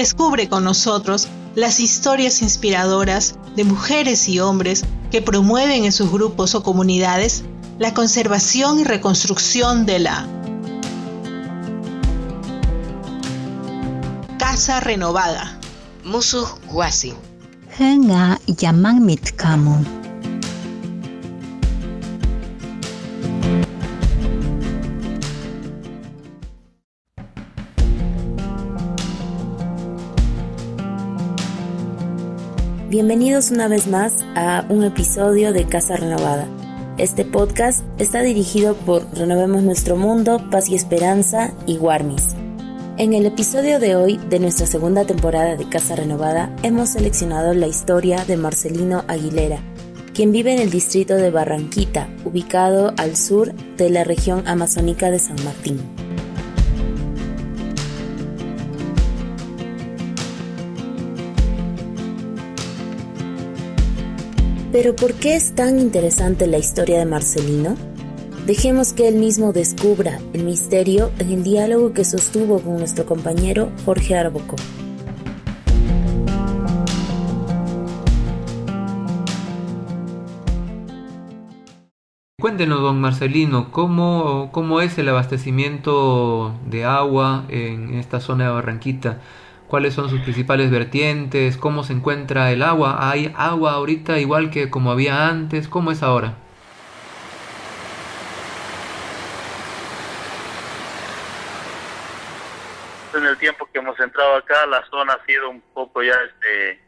Descubre con nosotros las historias inspiradoras de mujeres y hombres que promueven en sus grupos o comunidades la conservación y reconstrucción de la casa renovada. Musu Wasi. Henga Yaman Mitkamu. Bienvenidos una vez más a un episodio de Casa Renovada. Este podcast está dirigido por Renovemos Nuestro Mundo, Paz y Esperanza y Warmis. En el episodio de hoy de nuestra segunda temporada de Casa Renovada hemos seleccionado la historia de Marcelino Aguilera, quien vive en el distrito de Barranquita, ubicado al sur de la región amazónica de San Martín. Pero ¿por qué es tan interesante la historia de Marcelino? Dejemos que él mismo descubra el misterio en el diálogo que sostuvo con nuestro compañero Jorge Arboco. Cuéntenos, don Marcelino, ¿cómo, cómo es el abastecimiento de agua en esta zona de Barranquita cuáles son sus principales vertientes, cómo se encuentra el agua. ¿Hay agua ahorita igual que como había antes? ¿Cómo es ahora? En el tiempo que hemos entrado acá, la zona ha sido un poco ya este,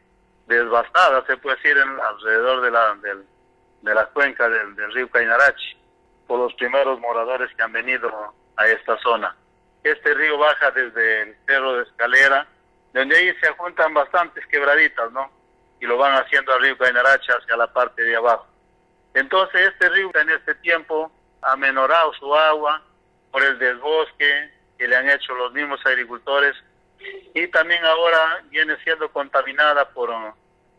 devastada, se puede decir, en, alrededor de la, de la cuenca del, del río Cainarachi, por los primeros moradores que han venido a esta zona. Este río baja desde el Cerro de Escalera, donde ahí se juntan bastantes quebraditas, ¿no? Y lo van haciendo al río Cainaracha hacia la parte de abajo. Entonces este río en este tiempo ha menorado su agua por el desbosque que le han hecho los mismos agricultores y también ahora viene siendo contaminada por,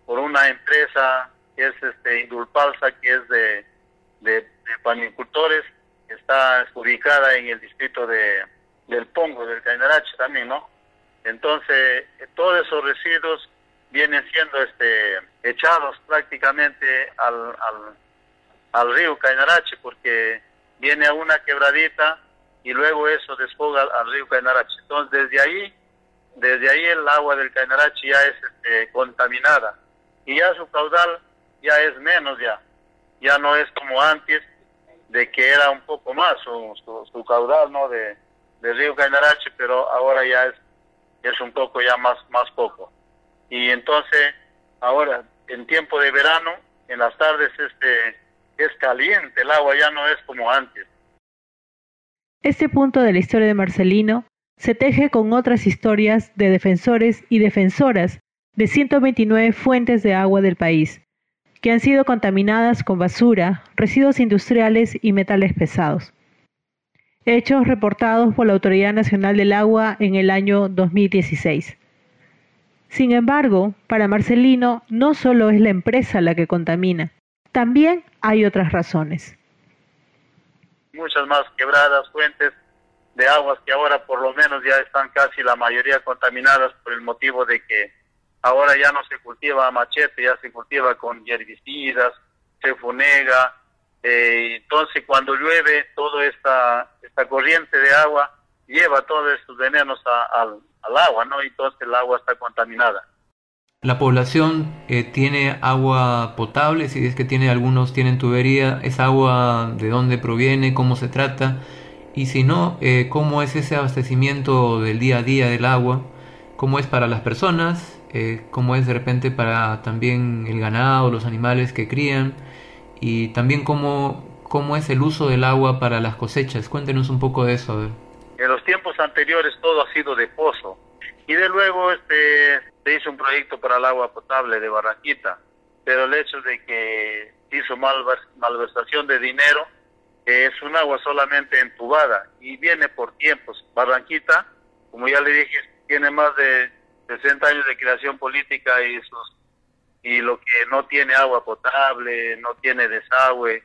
por una empresa que es este Indulpalsa, que es de, de, panicultores, que está ubicada en el distrito de, del Pongo, del Cainaracha también, ¿no? Entonces, todos esos residuos vienen siendo este, echados prácticamente al, al, río Cainarache porque viene a una quebradita y luego eso desfoga al, río Cainarache. Entonces, desde ahí, desde ahí el agua del Cainarache ya es este, contaminada y ya su caudal ya es menos ya. Ya no es como antes de que era un poco más su, su, caudal no de, del río Cainarache, pero ahora ya es es un poco ya más, más poco. Y entonces, ahora, en tiempo de verano, en las tardes este, es caliente, el agua ya no es como antes. Este punto de la historia de Marcelino se teje con otras historias de defensores y defensoras de 129 fuentes de agua del país, que han sido contaminadas con basura, residuos industriales y metales pesados hechos reportados por la Autoridad Nacional del Agua en el año 2016. Sin embargo, para Marcelino no solo es la empresa la que contamina, también hay otras razones. Muchas más quebradas, fuentes de aguas que ahora por lo menos ya están casi la mayoría contaminadas por el motivo de que ahora ya no se cultiva a machete, ya se cultiva con herbicidas, se funega, eh, entonces cuando llueve, toda esta, esta corriente de agua lleva todos estos venenos al, agua, ¿no? Entonces el agua está contaminada. La población eh, tiene agua potable, si es que tiene algunos tienen tubería, ¿es agua de dónde proviene, cómo se trata? Y si no, eh, ¿cómo es ese abastecimiento del día a día del agua? ¿Cómo es para las personas? ¿Cómo es de repente para también el ganado, los animales que crían? Y también cómo, cómo es el uso del agua para las cosechas. Cuéntenos un poco de eso. En los tiempos anteriores todo ha sido de pozo y de luego este, se hizo un proyecto para el agua potable de Barranquita, pero el hecho de que hizo malversación de dinero, es un agua solamente entubada y viene por tiempos. Barranquita, como ya le dije, tiene más de 60 años de creación política y sus y lo que no tiene agua potable, no tiene desagüe,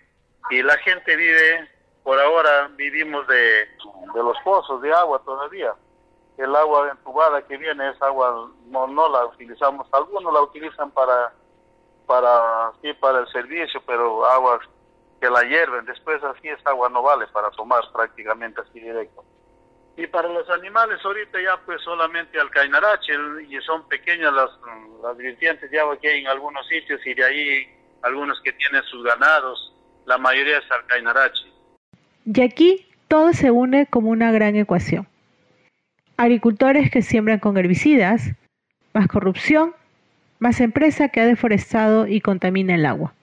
y la gente vive, por ahora vivimos de, de los pozos de agua todavía. el agua entubada que viene es agua, no, no la utilizamos, algunos la utilizan para, para, sí, para el servicio, pero agua que la hierven, después así esa agua no vale para tomar prácticamente así directo. Y para los animales ahorita ya pues solamente al cainarache y son pequeñas las, las vertientes de agua que hay en algunos sitios y de ahí algunos que tienen sus ganados, la mayoría es al cainarache. Y aquí todo se une como una gran ecuación. Agricultores que siembran con herbicidas, más corrupción, más empresa que ha deforestado y contamina el agua.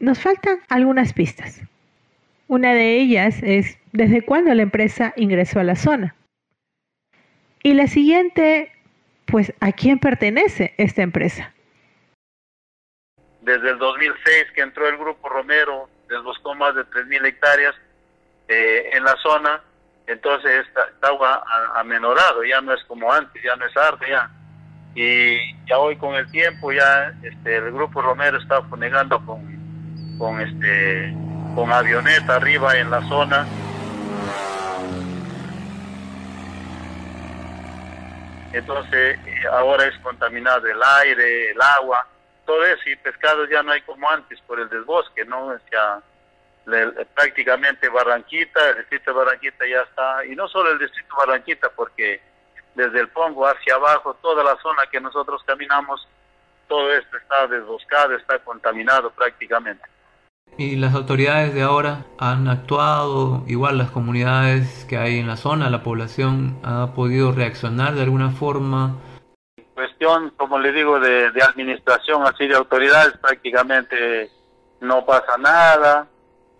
Nos faltan algunas pistas. Una de ellas es desde cuándo la empresa ingresó a la zona. Y la siguiente, pues, ¿a quién pertenece esta empresa? Desde el 2006 que entró el grupo Romero, desboscó más de 3.000 hectáreas eh, en la zona, entonces esta, agua ha, menorado, ya no es como antes, ya no es arte ya. Y ya hoy con el tiempo ya este, el grupo Romero está funegando con, con este con avioneta arriba en la zona. Entonces eh, ahora es contaminado el aire, el agua, todo eso y pescados ya no hay como antes por el desbosque, ¿no? O sea, prácticamente Barranquita, el distrito de Barranquita ya está, y no solo el distrito de Barranquita, porque desde el Pongo hacia abajo, toda la zona que nosotros caminamos, todo esto está desboscado, está contaminado prácticamente. Y las autoridades de ahora han actuado, igual las comunidades que hay en la zona, la población ha podido reaccionar de alguna forma. Cuestión, como le digo, de, administración, así de autoridades, prácticamente no pasa nada.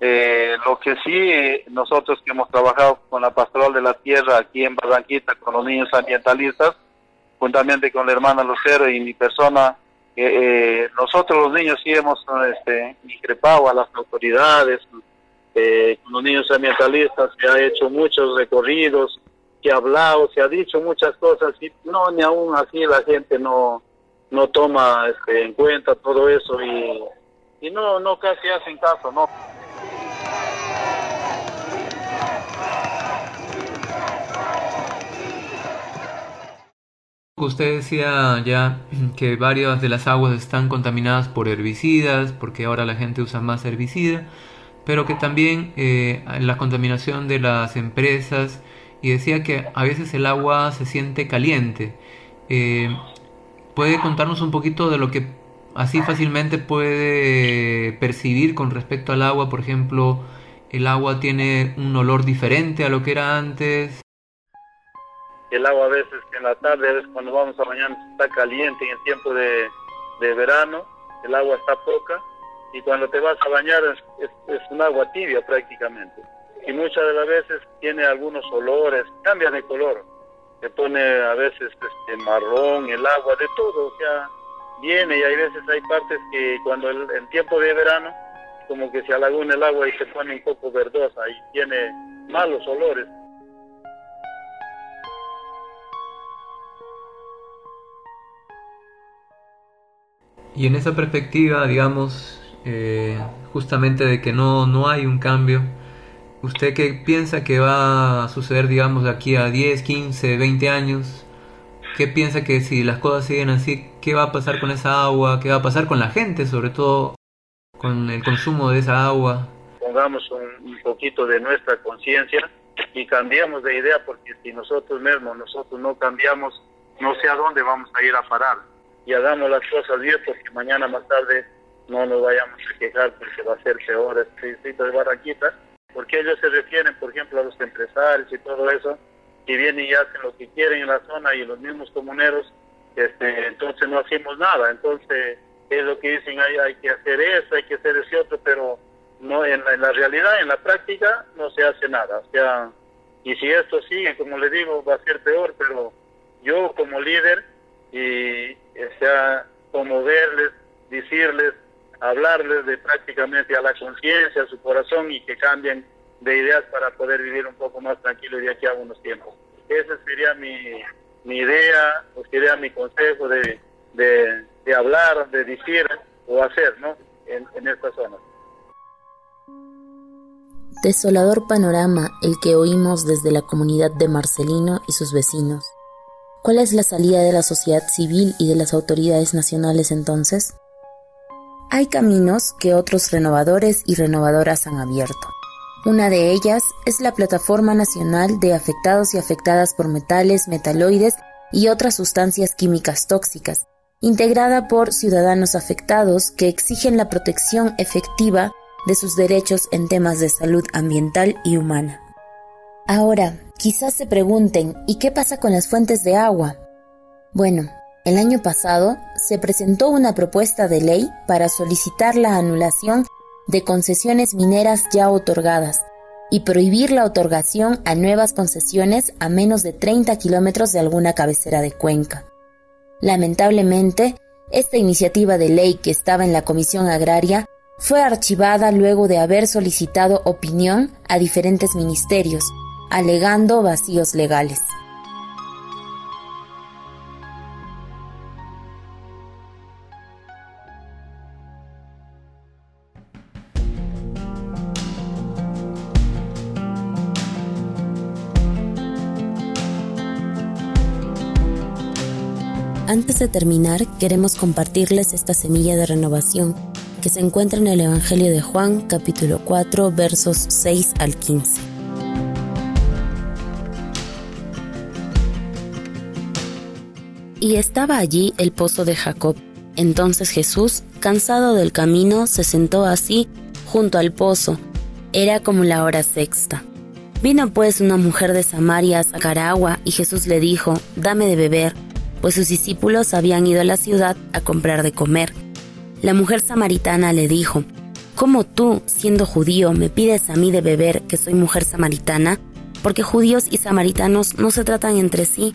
Eh, lo que sí, nosotros que hemos trabajado con la pastoral de la tierra aquí en Barranquita, con los niños ambientalistas, juntamente con la hermana Lucero y mi persona, eh, nosotros los niños sí hemos este, increpado a las autoridades, eh, los niños ambientalistas se ha hecho muchos recorridos, se ha hablado, se ha dicho muchas cosas y no, ni aún así la gente no, no toma este, en cuenta todo eso y, y no, no casi hacen caso, ¿no? Usted decía ya que varias de las aguas están contaminadas por herbicidas, porque ahora la gente usa más herbicida, pero que también eh, la contaminación de las empresas, y decía que a veces el agua se siente caliente. Eh, ¿Puede contarnos un poquito de lo que así fácilmente puede percibir con respecto al agua? Por ejemplo, el agua tiene un olor diferente a lo que era antes el agua a veces en la tarde, a veces cuando vamos a bañar está caliente en el tiempo de, verano, el agua está poca y cuando te vas a bañar es, es, un agua tibia prácticamente. Y muchas de las veces tiene algunos olores, cambia de color, se pone a veces este, marrón, el agua, de todo, o sea, viene y hay veces hay partes que cuando el, el tiempo de verano, como que se alaguna el agua y se pone un poco verdosa y tiene malos olores. Y en esa perspectiva, digamos, eh, justamente de que no, no hay un cambio, ¿usted qué piensa que va a suceder, digamos, de aquí a 10, 15, 20 años? ¿Qué piensa que si las cosas siguen así, qué va a pasar con esa agua? ¿Qué va a pasar con la gente, sobre todo con el consumo de esa agua? Pongamos un, un poquito de nuestra conciencia y cambiamos de idea, porque si nosotros mismos, nosotros no cambiamos, no sé a dónde vamos a ir a parar y hagamos las cosas bien porque mañana más tarde no nos vayamos a quejar porque va a ser peor este distrito de Barranquita, porque ellos se refieren, por ejemplo, a los empresarios y todo eso, que vienen y hacen lo que quieren en la zona y los mismos comuneros, este, entonces no hacemos nada, entonces es lo que dicen, hay, hay que hacer eso, hay que hacer ese otro, pero no en la, en la realidad, en la práctica, no se hace nada, o sea, y si esto sigue, como le digo, va a ser peor, pero yo como líder, y sea promoverles, decirles, hablarles de prácticamente a la conciencia, a su corazón y que cambien de ideas para poder vivir un poco más tranquilo de aquí a unos tiempos. Esa sería mi, mi idea, o sería mi consejo de, de, de, hablar, de decir o hacer ¿no? en, en esta zona. Desolador panorama el que oímos desde la comunidad de Marcelino y sus vecinos. ¿Cuál es la salida de la sociedad civil y de las autoridades nacionales entonces? Hay caminos que otros renovadores y renovadoras han abierto. Una de ellas es la Plataforma Nacional de Afectados y Afectadas por Metales, Metaloides y otras sustancias químicas tóxicas, integrada por ciudadanos afectados que exigen la protección efectiva de sus derechos en temas de salud ambiental y humana. Ahora, quizás se pregunten, ¿y qué pasa con las fuentes de agua? Bueno, el año pasado se presentó una propuesta de ley para solicitar la anulación de concesiones mineras ya otorgadas y prohibir la otorgación a nuevas concesiones a menos de 30 kilómetros de alguna cabecera de cuenca. Lamentablemente, esta iniciativa de ley que estaba en la Comisión Agraria fue archivada luego de haber solicitado opinión a diferentes ministerios, alegando vacíos legales. Antes de terminar, queremos compartirles esta semilla de renovación que se encuentra en el Evangelio de Juan capítulo 4 versos 6 al 15. Y estaba allí el pozo de Jacob. Entonces Jesús, cansado del camino, se sentó así junto al pozo. Era como la hora sexta. Vino pues una mujer de Samaria a sacar agua y Jesús le dijo, dame de beber pues sus discípulos habían ido a la ciudad a comprar de comer. La mujer samaritana le dijo, ¿Cómo tú, siendo judío, me pides a mí de beber que soy mujer samaritana? Porque judíos y samaritanos no se tratan entre sí.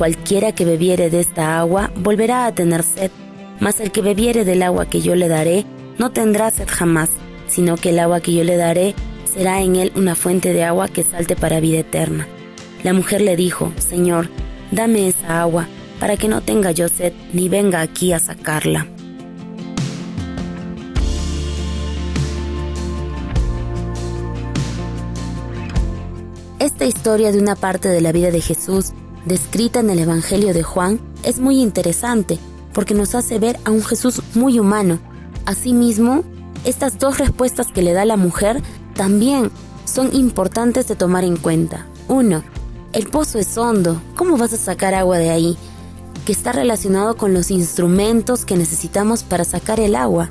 Cualquiera que bebiere de esta agua volverá a tener sed, mas el que bebiere del agua que yo le daré no tendrá sed jamás, sino que el agua que yo le daré será en él una fuente de agua que salte para vida eterna. La mujer le dijo, Señor, dame esa agua para que no tenga yo sed ni venga aquí a sacarla. Esta historia de una parte de la vida de Jesús, descrita en el Evangelio de Juan, es muy interesante porque nos hace ver a un Jesús muy humano. Asimismo, estas dos respuestas que le da la mujer también son importantes de tomar en cuenta. Uno, el pozo es hondo, ¿cómo vas a sacar agua de ahí? que está relacionado con los instrumentos que necesitamos para sacar el agua.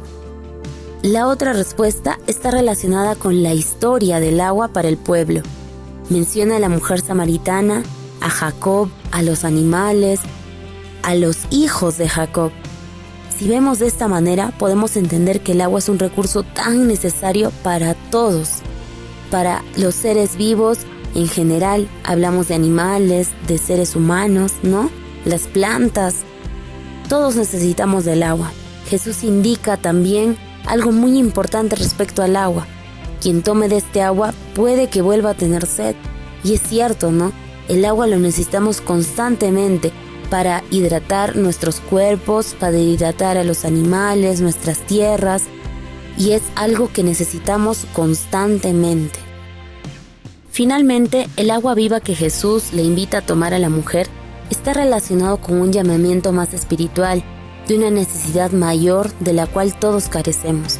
La otra respuesta está relacionada con la historia del agua para el pueblo. Menciona a la mujer samaritana, a Jacob, a los animales, a los hijos de Jacob. Si vemos de esta manera, podemos entender que el agua es un recurso tan necesario para todos, para los seres vivos en general. Hablamos de animales, de seres humanos, ¿no? las plantas. Todos necesitamos del agua. Jesús indica también algo muy importante respecto al agua. Quien tome de este agua puede que vuelva a tener sed. Y es cierto, ¿no? El agua lo necesitamos constantemente para hidratar nuestros cuerpos, para hidratar a los animales, nuestras tierras. Y es algo que necesitamos constantemente. Finalmente, el agua viva que Jesús le invita a tomar a la mujer está relacionado con un llamamiento más espiritual, de una necesidad mayor de la cual todos carecemos.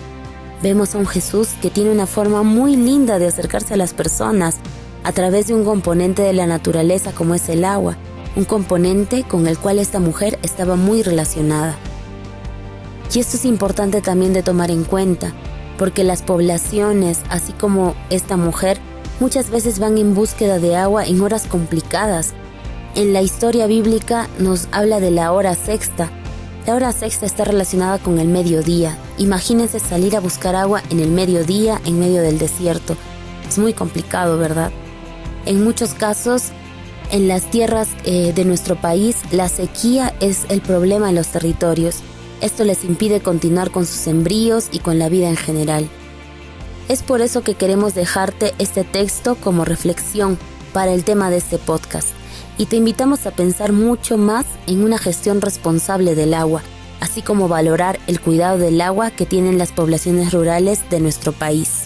Vemos a un Jesús que tiene una forma muy linda de acercarse a las personas a través de un componente de la naturaleza como es el agua, un componente con el cual esta mujer estaba muy relacionada. Y esto es importante también de tomar en cuenta, porque las poblaciones, así como esta mujer, muchas veces van en búsqueda de agua en horas complicadas, en la historia bíblica nos habla de la hora sexta. La hora sexta está relacionada con el mediodía. Imagínense salir a buscar agua en el mediodía en medio del desierto. Es muy complicado, ¿verdad? En muchos casos, en las tierras eh, de nuestro país, la sequía es el problema en los territorios. Esto les impide continuar con sus sembríos y con la vida en general. Es por eso que queremos dejarte este texto como reflexión para el tema de este podcast y te invitamos a pensar mucho más en una gestión responsable del agua, así como valorar el cuidado del agua que tienen las poblaciones rurales de nuestro país.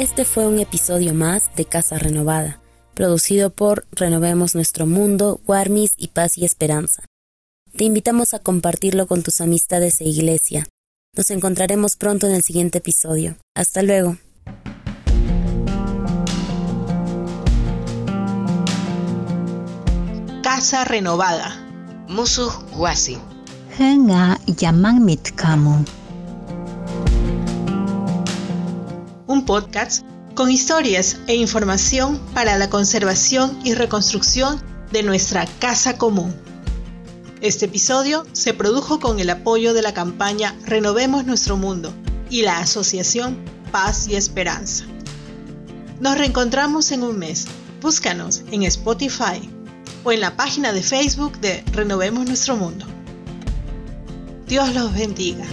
Este fue un episodio más de Casa Renovada, producido por Renovemos Nuestro Mundo, Warmis y Paz y Esperanza. Te invitamos a compartirlo con tus amistades e iglesia. Nos encontraremos pronto en el siguiente episodio. Hasta luego. Casa Renovada. Musuh Guasi. Un podcast con historias e información para la conservación y reconstrucción de nuestra casa común. Este episodio se produjo con el apoyo de la campaña Renovemos Nuestro Mundo y la Asociación Paz y Esperanza. Nos reencontramos en un mes. Búscanos en Spotify o en la página de Facebook de Renovemos Nuestro Mundo. Dios los bendiga.